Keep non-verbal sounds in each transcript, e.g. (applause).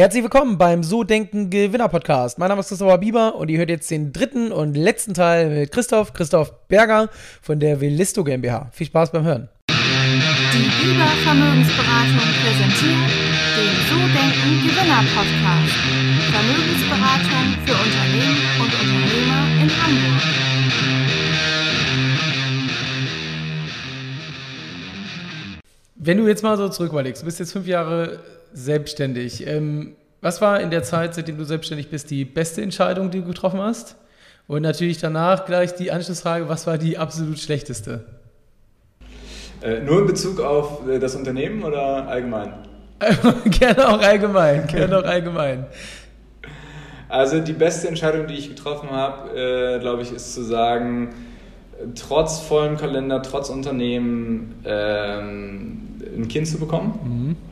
Herzlich willkommen beim So Denken Gewinner Podcast. Mein Name ist Christopher Bieber und ihr hört jetzt den dritten und letzten Teil mit Christoph, Christoph Berger von der Willisto GmbH. Viel Spaß beim Hören. Die Bieber Vermögensberatung präsentiert den So Denken Gewinner Podcast. Vermögensberatung für Unternehmen und Unternehmer in Hamburg. Wenn du jetzt mal so zurück überlegst, du bist jetzt fünf Jahre selbstständig. Ähm, was war in der Zeit, seitdem du selbstständig bist, die beste Entscheidung, die du getroffen hast? Und natürlich danach gleich die Anschlussfrage, was war die absolut schlechteste? Äh, nur in Bezug auf äh, das Unternehmen oder allgemein? (laughs) gerne auch allgemein, gerne auch allgemein. Also die beste Entscheidung, die ich getroffen habe, äh, glaube ich, ist zu sagen, trotz vollem Kalender, trotz Unternehmen ähm, ein Kind zu bekommen. Mhm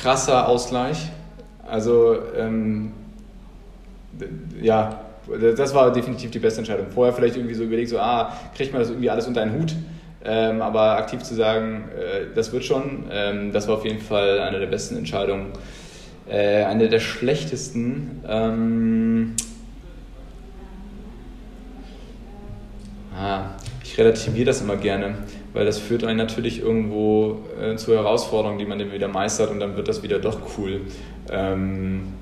krasser Ausgleich. Also ähm, ja, das war definitiv die beste Entscheidung. Vorher vielleicht irgendwie so überlegt, so, ah, kriegt man das irgendwie alles unter einen Hut? Ähm, aber aktiv zu sagen, äh, das wird schon, ähm, das war auf jeden Fall eine der besten Entscheidungen. Äh, eine der schlechtesten, ähm, ah, ich relativiere das immer gerne weil das führt einen natürlich irgendwo äh, zu Herausforderungen, die man dann wieder meistert und dann wird das wieder doch cool. Ähm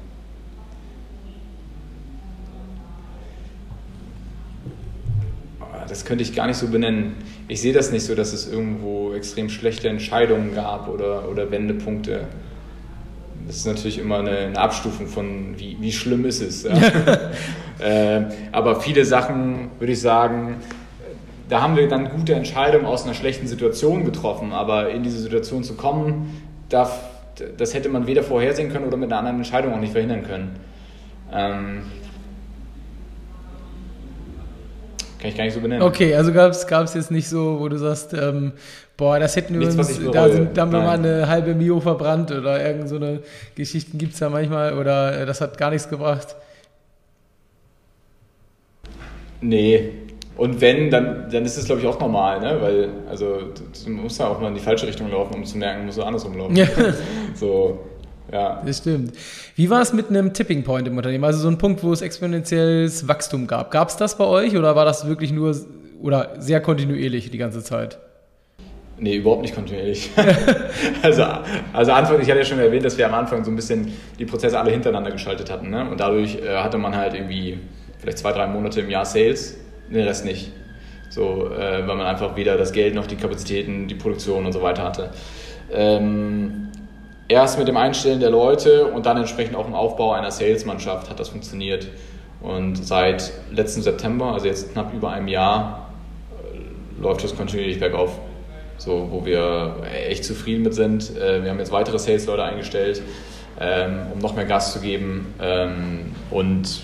das könnte ich gar nicht so benennen. Ich sehe das nicht so, dass es irgendwo extrem schlechte Entscheidungen gab oder, oder Wendepunkte. Das ist natürlich immer eine, eine Abstufung von, wie, wie schlimm ist es. Ja? (laughs) äh, aber viele Sachen, würde ich sagen, da haben wir dann gute Entscheidungen aus einer schlechten Situation getroffen, aber in diese Situation zu kommen, das hätte man weder vorhersehen können oder mit einer anderen Entscheidung auch nicht verhindern können. Ähm, kann ich gar nicht so benennen. Okay, also gab es jetzt nicht so, wo du sagst, ähm, boah, das hätten wir Nichts, uns, da, sind, da haben wir mal eine halbe Mio verbrannt oder irgend so eine Geschichten gibt es ja manchmal oder äh, das hat gar nichts gebracht. Nee, und wenn, dann, dann ist es, glaube ich, auch normal, ne? weil also, du musst ja auch mal in die falsche Richtung laufen, um zu merken, du musst du andersrum laufen. Ja. (laughs) so, ja. Das stimmt. Wie war es mit einem Tipping Point im Unternehmen? Also so ein Punkt, wo es exponentielles Wachstum gab. Gab es das bei euch oder war das wirklich nur oder sehr kontinuierlich die ganze Zeit? Nee, überhaupt nicht kontinuierlich. (laughs) also, also Anfang, ich hatte ja schon erwähnt, dass wir am Anfang so ein bisschen die Prozesse alle hintereinander geschaltet hatten. Ne? Und dadurch äh, hatte man halt irgendwie vielleicht zwei, drei Monate im Jahr Sales den Rest nicht. So, äh, weil man einfach weder das Geld noch die Kapazitäten, die Produktion und so weiter hatte. Ähm, erst mit dem Einstellen der Leute und dann entsprechend auch im Aufbau einer Salesmannschaft hat das funktioniert. Und seit letzten September, also jetzt knapp über einem Jahr, äh, läuft das kontinuierlich bergauf. So, wo wir echt zufrieden mit sind. Äh, wir haben jetzt weitere Sales-Leute eingestellt, ähm, um noch mehr Gas zu geben. Ähm, und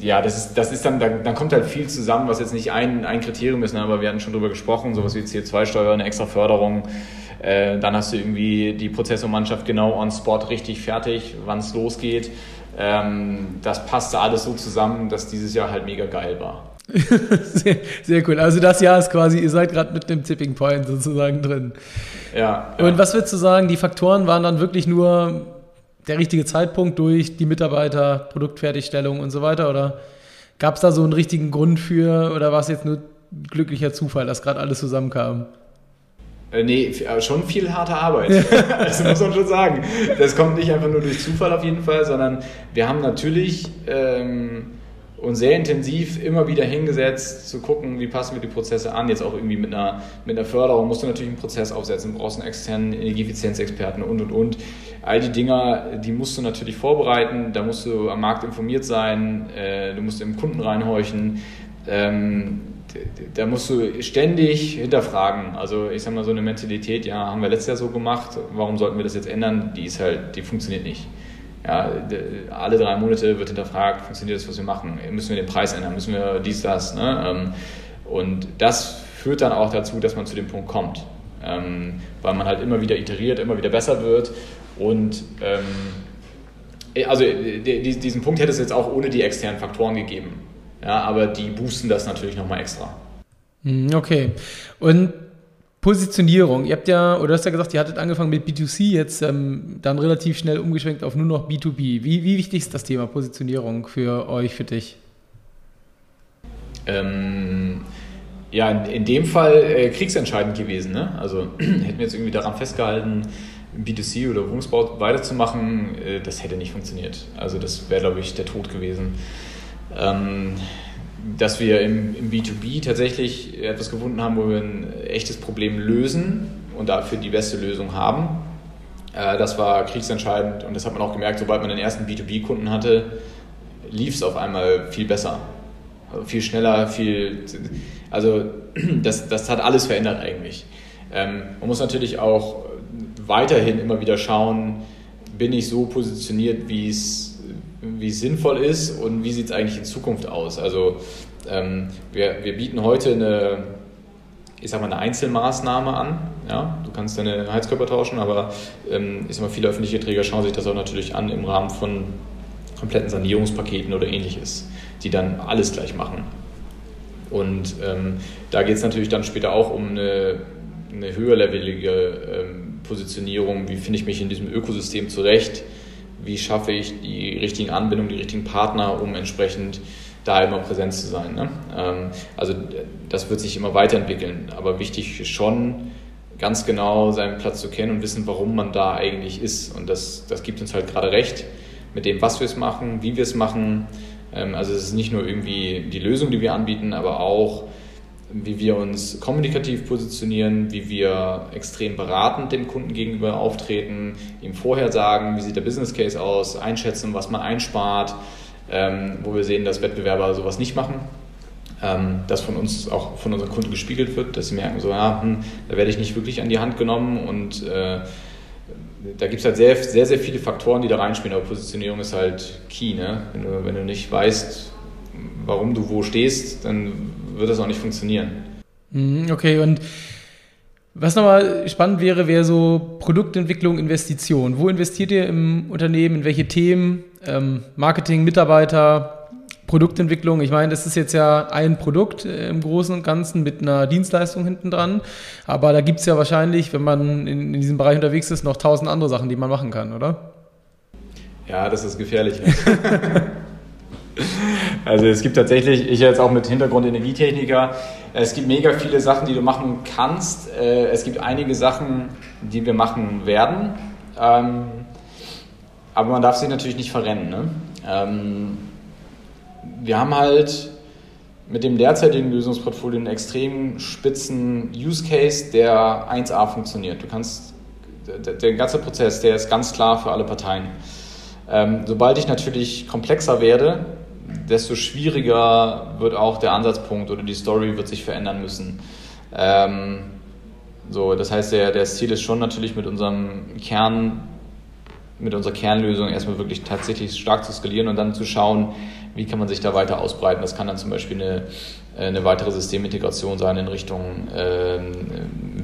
ja, das ist, das ist dann, dann, dann, kommt halt viel zusammen, was jetzt nicht ein, ein Kriterium ist, ne, aber wir hatten schon drüber gesprochen, sowas wie CO2-Steuer, eine extra Förderung. Äh, dann hast du irgendwie die Prozessormannschaft genau on spot richtig fertig, wann es losgeht. Ähm, das passte alles so zusammen, dass dieses Jahr halt mega geil war. (laughs) sehr, sehr, cool. Also das Jahr ist quasi, ihr seid gerade mit dem Tipping Point sozusagen drin. Ja, ja. Und was würdest du sagen, die Faktoren waren dann wirklich nur der richtige Zeitpunkt durch die Mitarbeiter, Produktfertigstellung und so weiter? Oder gab es da so einen richtigen Grund für oder war es jetzt nur glücklicher Zufall, dass gerade alles zusammenkam? Äh, nee, äh, schon viel harte Arbeit. das (laughs) (laughs) muss man schon sagen. Das kommt nicht einfach nur durch Zufall auf jeden Fall, sondern wir haben natürlich ähm, und sehr intensiv immer wieder hingesetzt, zu gucken, wie passen wir die Prozesse an. Jetzt auch irgendwie mit einer, mit einer Förderung musst du natürlich einen Prozess aufsetzen, brauchst einen externen Energieeffizienzexperten und und und. All die Dinger, die musst du natürlich vorbereiten, da musst du am Markt informiert sein, äh, du musst im Kunden reinhorchen. Ähm, da musst du ständig hinterfragen. Also ich sag mal so eine Mentalität, ja, haben wir letztes Jahr so gemacht, warum sollten wir das jetzt ändern? Die ist halt, die funktioniert nicht. Ja, alle drei Monate wird hinterfragt, funktioniert das, was wir machen? Müssen wir den Preis ändern? Müssen wir dies, das? Ne? Ähm, und das führt dann auch dazu, dass man zu dem Punkt kommt. Ähm, weil man halt immer wieder iteriert, immer wieder besser wird. Und ähm, also diesen Punkt hätte es jetzt auch ohne die externen Faktoren gegeben. Ja, aber die boosten das natürlich nochmal extra. Hm, okay. Und Positionierung. Ihr habt ja, oder du hast ja gesagt, ihr hattet angefangen mit B2C, jetzt ähm, dann relativ schnell umgeschwenkt auf nur noch B2B. Wie, wie wichtig ist das Thema Positionierung für euch, für dich? Ähm, ja, in, in, dem Fall äh, kriegsentscheidend gewesen. Ne? Also (clears throat) hätten wir jetzt irgendwie daran festgehalten, B2C oder Wohnungsbau weiterzumachen, äh, das hätte nicht funktioniert. Also das wäre, glaube ich, der Tod gewesen. Ähm, dass wir im, im, B2B tatsächlich etwas gefunden haben, wo wir ein echtes Problem lösen und dafür die beste Lösung haben. Äh, das war kriegsentscheidend und das hat man auch gemerkt, sobald man den ersten B2B-Kunden hatte, lief es auf einmal viel besser. Viel schneller, viel. Also, das, das hat alles verändert eigentlich. Ähm, man muss natürlich auch weiterhin immer wieder schauen, bin ich so positioniert, wie es wie es sinnvoll ist und wie sieht es eigentlich in Zukunft aus. Also ähm, wir, wir bieten heute eine, ich sag mal, eine Einzelmaßnahme an. Ja? Du kannst deine Heizkörper tauschen, aber ähm, ich sag mal, viele öffentliche Träger schauen sich das auch natürlich an im Rahmen von kompletten Sanierungspaketen oder ähnliches, die dann alles gleich machen. Und ähm, da geht es natürlich dann später auch um eine, eine höherlevelige ähm, Positionierung, wie finde ich mich in diesem Ökosystem zurecht, wie schaffe ich die richtigen Anbindungen, die richtigen Partner, um entsprechend da immer präsent zu sein. Ne? Ähm, also das wird sich immer weiterentwickeln, aber wichtig ist schon, ganz genau seinen Platz zu kennen und wissen, warum man da eigentlich ist. Und das, das gibt uns halt gerade recht mit dem, was wir es machen, wie wir es machen. Ähm, also es ist nicht nur irgendwie die Lösung, die wir anbieten, aber auch wie wir uns kommunikativ positionieren, wie wir extrem beratend dem Kunden gegenüber auftreten, ihm vorher sagen, wie sieht der Business Case aus, einschätzen, was man einspart, ähm, wo wir sehen, dass Wettbewerber sowas nicht machen. Ähm, das von uns auch von unseren Kunden gespiegelt wird, dass sie merken, so, ja, hm, da werde ich nicht wirklich an die Hand genommen und äh, da gibt es halt sehr, sehr, sehr viele Faktoren, die da reinspielen, aber Positionierung ist halt key. Ne? Wenn, du, wenn du nicht weißt, warum du wo stehst, dann wird das auch nicht funktionieren. Mhm, okay, und was nochmal spannend wäre, wäre so Produktentwicklung, Investition. Wo investiert ihr im Unternehmen, in welche Themen? Ähm, Marketing, Mitarbeiter, Produktentwicklung. Ich meine, das ist jetzt ja ein Produkt äh, im Großen und Ganzen mit einer Dienstleistung hinten dran. Aber da gibt es ja wahrscheinlich, wenn man in, in, diesem Bereich unterwegs ist, noch tausend andere Sachen, die man machen kann, oder? Ja, das ist gefährlich. (laughs) Also es gibt tatsächlich, ich jetzt auch mit Hintergrund Energietechniker, es gibt mega viele Sachen, die du machen kannst. Äh, es gibt einige Sachen, die wir machen werden. Ähm, aber man darf sich natürlich nicht verrennen. Ne? Wir haben halt mit dem derzeitigen Lösungsportfolio einen extrem spitzen Use Case, der 1A funktioniert. Du kannst, der, ganze Prozess, der ist ganz klar für alle Parteien. Ähm, sobald ich natürlich komplexer werde, desto schwieriger wird auch der Ansatzpunkt oder die Story wird sich verändern müssen. Ähm, so, das heißt, der, das Ziel ist schon natürlich mit unserem Kern, mit unserer Kernlösung erstmal wirklich tatsächlich stark zu skalieren und dann zu schauen, wie kann man sich da weiter ausbreiten. Das kann dann zum Beispiel eine, eine weitere Systemintegration sein in Richtung äh,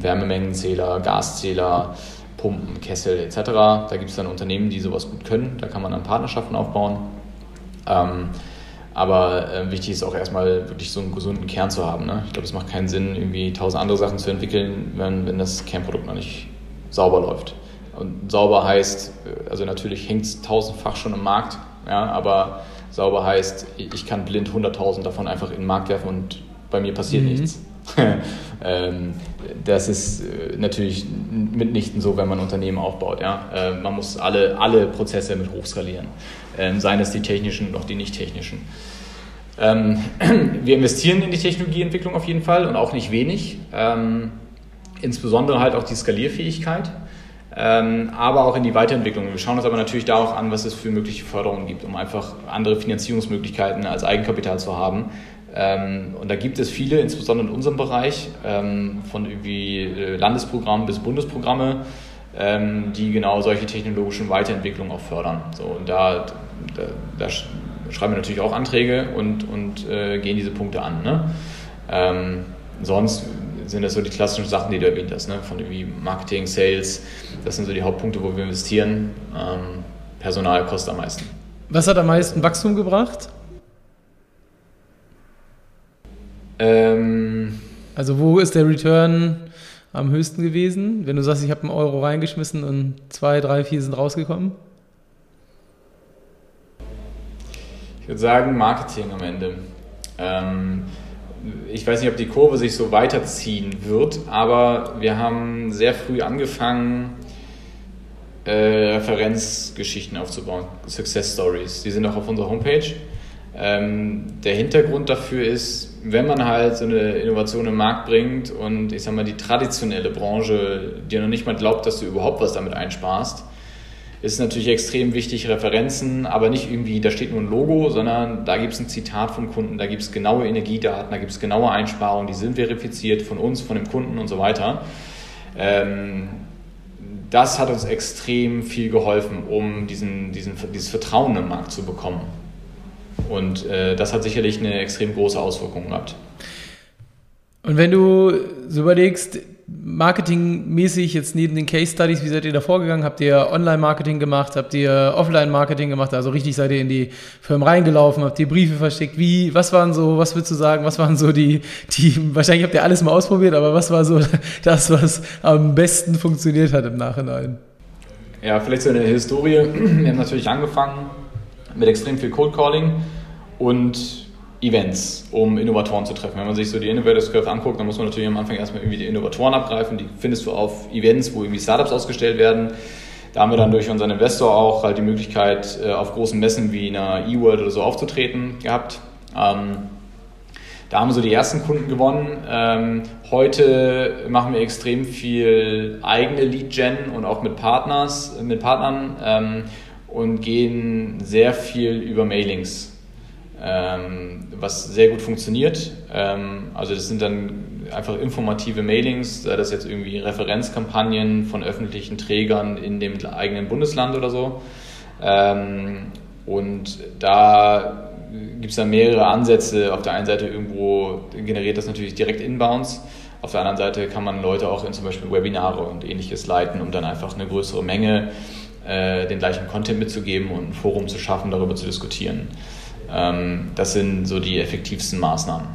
Wärmemengenzähler, Gaszähler, Pumpen, Kessel etc. Da gibt es dann Unternehmen, die sowas gut können. Da kann man dann Partnerschaften aufbauen. Ähm, aber äh, wichtig ist auch erstmal wirklich so einen gesunden Kern zu haben. Ne? Ich glaube, es macht keinen Sinn, irgendwie tausend andere Sachen zu entwickeln, wenn, wenn das Kernprodukt noch nicht sauber läuft. Und sauber heißt, äh, also natürlich hängt es tausendfach schon im Markt, ja, aber sauber heißt, ich kann blind 100.000 davon einfach in den Markt werfen und bei mir passiert mhm. nichts. (laughs) ähm, das ist äh, natürlich mitnichten so, wenn man Unternehmen aufbaut. Ja? Äh, man muss alle, alle Prozesse mit hochskalieren, ähm, seien es die technischen noch die nicht technischen. Ähm, (clears throat) wir investieren in die Technologieentwicklung auf jeden Fall und auch nicht wenig. Insbesondere halt auch die Skalierfähigkeit, aber auch in die Weiterentwicklung. Wir schauen uns aber natürlich da auch an, was es für mögliche Förderungen gibt, um einfach andere Finanzierungsmöglichkeiten als Eigenkapital zu haben, ähm, und da gibt es viele, insbesondere in unserem Bereich, ähm, von irgendwie äh, Landesprogrammen bis Bundesprogramme, ähm, die genau solche technologischen Weiterentwicklungen auch fördern. So, und da, da, da schreiben wir natürlich auch Anträge und, und äh, gehen diese Punkte an. Ne? Ähm, sonst sind das so die klassischen Sachen, die du erwähnt hast, ne? von irgendwie Marketing, Sales, das sind so die Hauptpunkte, wo wir investieren. Ähm, Personal kostet am meisten. Was hat am meisten Wachstum gebracht? Ähm, also wo ist der Return am höchsten gewesen? Wenn du sagst, ich habe einen Euro reingeschmissen und zwei, drei, vier sind rausgekommen? Ich würde sagen Marketing am Ende. Ähm, ich weiß nicht, ob die Kurve sich so weiterziehen wird, aber wir haben sehr früh angefangen, äh, Referenzgeschichten aufzubauen, Success Stories. Die sind auch auf unserer Homepage. Ähm, der Hintergrund dafür ist, wenn man halt so eine Innovation im Markt bringt und ich sag mal die traditionelle Branche dir noch nicht mal glaubt, dass du überhaupt was damit einsparst, ist natürlich extrem wichtig, Referenzen, aber nicht irgendwie, da steht nur ein Logo, sondern da gibt es ein Zitat vom Kunden, da gibt es genaue Energiedaten, da gibt es genaue Einsparungen, die sind verifiziert von uns, von dem Kunden und so weiter. Ähm, das hat uns extrem viel geholfen, um diesen, diesen, dieses Vertrauen im Markt zu bekommen. Und äh, das hat sicherlich eine extrem große Auswirkung gehabt. Und wenn du so überlegst, marketingmäßig jetzt neben den Case Studies, wie seid ihr da vorgegangen? Habt ihr Online-Marketing gemacht? Habt ihr Offline-Marketing gemacht? Also richtig seid ihr in die Firmen reingelaufen? Habt ihr Briefe verschickt? Wie, was waren so, was würdest du sagen, was waren so die, die, wahrscheinlich habt ihr alles mal ausprobiert, aber was war so (laughs) das, was am besten funktioniert hat im Nachhinein? Ja, vielleicht so eine Historie. Wir haben natürlich angefangen mit extrem viel Cold Calling und Events, um Innovatoren zu treffen. Wenn man sich so die Innovators Curve anguckt, dann muss man natürlich am Anfang erstmal irgendwie die Innovatoren abgreifen. Die findest du auf Events, wo irgendwie Startups ausgestellt werden. Da haben wir dann durch unseren Investor auch halt die Möglichkeit, äh, auf großen Messen wie einer E-World oder so aufzutreten gehabt. Ähm, da haben wir so die ersten Kunden gewonnen. Ähm, heute machen wir extrem viel eigene Lead-Gen und auch mit Partners, mit Partnern ähm, und gehen sehr viel über Mailings ähm, was sehr gut funktioniert. Ähm, also das sind dann einfach informative Mailings, sei das jetzt irgendwie Referenzkampagnen von öffentlichen Trägern in dem eigenen Bundesland oder so. Ähm, und da gibt es dann mehrere Ansätze. Auf der einen Seite irgendwo generiert das natürlich direkt Inbounds. Auf der anderen Seite kann man Leute auch in zum Beispiel Webinare und ähnliches leiten, um dann einfach eine größere Menge äh, den gleichen Content mitzugeben und ein Forum zu schaffen, darüber zu diskutieren. Ähm, das sind so die effektivsten Maßnahmen.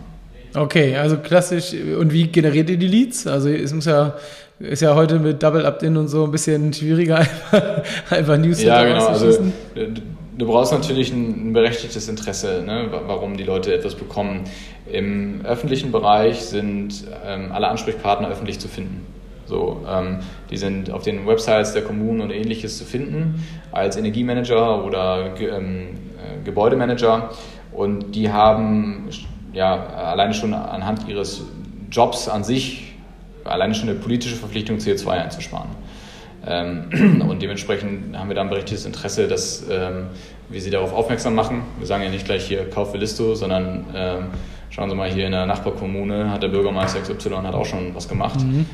Okay, also klassisch. Und wie generiert ihr die Leads? Also es muss ja ist ja heute mit Double Opt-in und so ein bisschen schwieriger, (laughs) einfach, einfach News Ja, genau. Also, du brauchst natürlich ein, berechtigtes Interesse, ne, warum die Leute etwas bekommen. Im öffentlichen Bereich sind ähm, alle Ansprechpartner öffentlich zu finden. So, ähm, die sind auf den Websites der Kommunen und ähnliches zu finden als Energiemanager oder ähm, Gebäudemanager und die haben ja alleine schon anhand ihres Jobs an sich alleine schon eine politische Verpflichtung, CO2 einzusparen. Ähm, und dementsprechend haben wir dann berechtigtes Interesse, dass ähm, wir sie darauf aufmerksam machen. Wir sagen ja nicht gleich hier, kauf Listo, sondern ähm, schauen Sie mal hier in der Nachbarkommune, hat der Bürgermeister XY hat auch schon was gemacht. Mhm.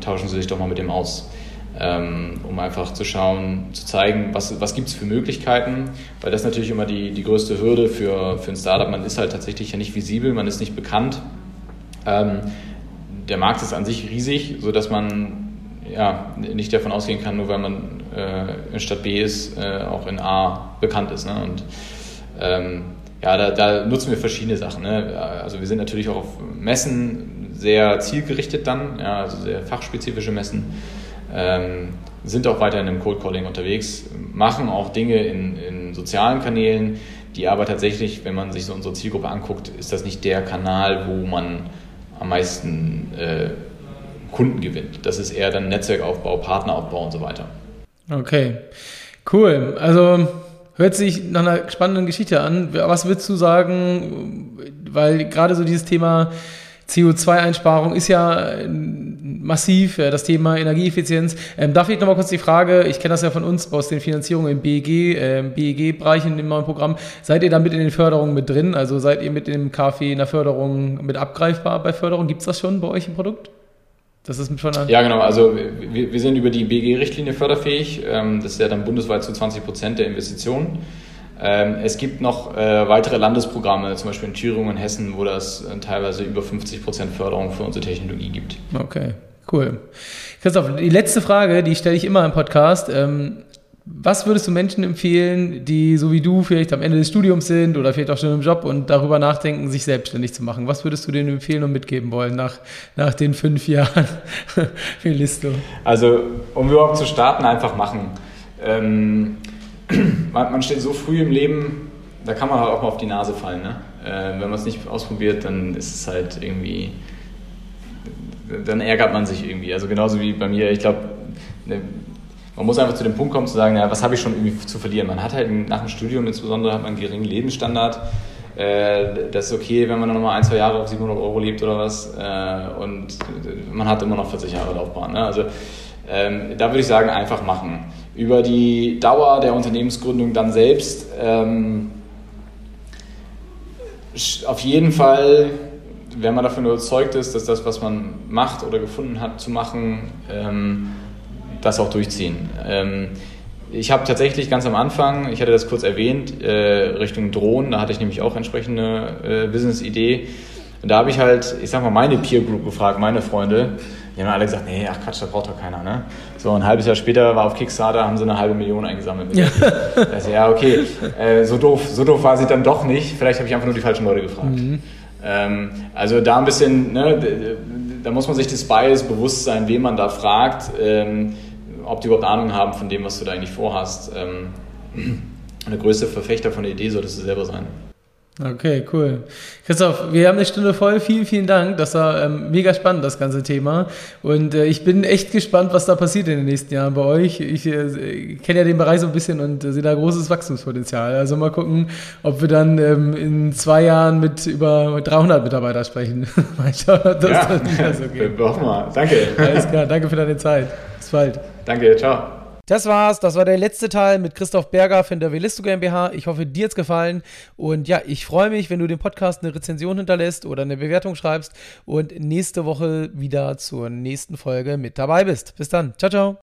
Tauschen Sie sich doch mal mit dem aus ähm, um einfach zu schauen, zu zeigen, was, was gibt es für Möglichkeiten, weil das natürlich immer die, die größte Hürde für, für ein Startup. Man ist halt tatsächlich ja nicht visibel, man ist nicht bekannt. Ähm, der Markt ist an sich riesig, sodass man ja, nicht davon ausgehen kann, nur weil man äh, in Stadt B ist, äh, auch in A bekannt ist. Ne? Und ähm, ja, da, da, nutzen wir verschiedene Sachen. Ne? Also wir sind natürlich auch auf Messen sehr zielgerichtet dann, ja, also sehr fachspezifische Messen ähm, sind auch weiterhin im Cold Calling unterwegs, machen auch Dinge in, in sozialen Kanälen, die aber tatsächlich, wenn man sich so unsere Zielgruppe anguckt, ist das nicht der Kanal, wo man am meisten äh, Kunden gewinnt. Das ist eher dann Netzwerkaufbau, Partneraufbau und so weiter. Okay, cool. Also hört sich nach einer spannenden Geschichte an. Was würdest du sagen, weil gerade so dieses Thema CO2-Einsparung ist ja massiv, das Thema Energieeffizienz. Ähm, darf ich nochmal kurz die Frage, ich kenne das ja von uns aus den Finanzierungen im BEG, äh, BEG-Bereich in dem neuen Programm. Seid ihr da mit in den Förderungen mit drin? Also seid ihr mit dem KfW in der Förderung mit abgreifbar bei Förderung? Gibt es das schon bei euch im Produkt? Das ist schon Ja, genau. Also wir, wir sind über die BEG-Richtlinie förderfähig. Ähm, das ist ja dann bundesweit zu 20 Prozent der Investitionen. Ähm, es gibt noch äh, weitere Landesprogramme, zum Beispiel in Thüringen und Hessen, wo das äh, teilweise über 50 Prozent Förderung für unsere Technologie gibt. Okay, cool. Christoph, die letzte Frage, die stelle ich immer im Podcast. Ähm, Was würdest du Menschen empfehlen, die so wie du vielleicht am Ende des Studiums sind oder vielleicht auch schon im Job und darüber nachdenken, sich selbstständig zu machen? Was würdest du denen empfehlen und mitgeben wollen nach, nach den fünf Jahren (laughs) Listo? Also, um überhaupt zu starten, einfach machen. Ähm, man, man, steht so früh im Leben, da kann man halt auch mal auf die Nase fallen. Ne? Äh, wenn man es nicht ausprobiert, dann ist es halt irgendwie, dann ärgert man sich irgendwie. Also genauso wie bei mir, ich glaube, ne, man muss einfach zu dem Punkt kommen zu sagen, ja, was habe ich schon irgendwie zu verlieren? Man hat halt nach dem Studium insbesondere hat man einen geringen Lebensstandard. Äh, das ist okay, wenn man dann nochmal ein, zwei Jahre auf 700 Euro lebt oder was. Äh, und man hat immer noch 40 Jahre Laufbahn. Ne? Also ähm, da würde ich sagen, einfach machen. Über die Dauer der Unternehmensgründung dann selbst ähm, auf jeden Fall, wenn man davon überzeugt ist, dass das, was man macht oder gefunden hat zu machen, ähm, das auch durchziehen. Ähm, ich habe tatsächlich ganz am Anfang, ich hatte das kurz erwähnt, äh, Richtung Drohnen, da hatte ich nämlich auch entsprechende äh, Business-Idee. Und da habe ich halt, ich sag mal, meine Peer Group gefragt, meine Freunde. Die haben alle gesagt, nee, ach Quatsch, das braucht doch keiner. Ne? So ein halbes Jahr später war auf Kickstarter, haben sie eine halbe Million eingesammelt. Ja, also, ja okay, äh, so, doof, so doof war sie dann doch nicht. Vielleicht habe ich einfach nur die falschen Leute gefragt. Mhm. Ähm, also da ein bisschen, ne, da muss man sich des Bias bewusst sein, wen man da fragt. Ähm, ob die überhaupt Ahnung haben von dem, was du da eigentlich vorhast. Ähm, (clears throat) der größte Verfechter von der Idee solltest du selber sein. Okay, cool. Christoph, wir haben eine Stunde voll. Vielen, vielen Dank. Das war ähm, mega spannend, das ganze Thema. Und äh, ich bin echt gespannt, was da passiert in den nächsten Jahren bei euch. Ich äh, kenne ja den Bereich so ein bisschen und äh, sehe da großes Wachstumspotenzial. Also mal gucken, ob wir dann ähm, in zwei Jahren mit über 300 Mitarbeitern sprechen. (laughs) mal schauen, ob das ja, dann so geht. mal. Danke. Alles klar. Danke für deine Zeit. Bis bald. Danke. Ciao. Das war's. Das war der letzte Teil mit Christoph Berger von der Velisto GmbH. Ich hoffe, dir hat's gefallen. Und ja, ich freue mich, wenn du dem Podcast eine Rezension hinterlässt oder eine Bewertung schreibst und nächste Woche wieder zur nächsten Folge mit dabei bist. Bis dann. Ciao, ciao.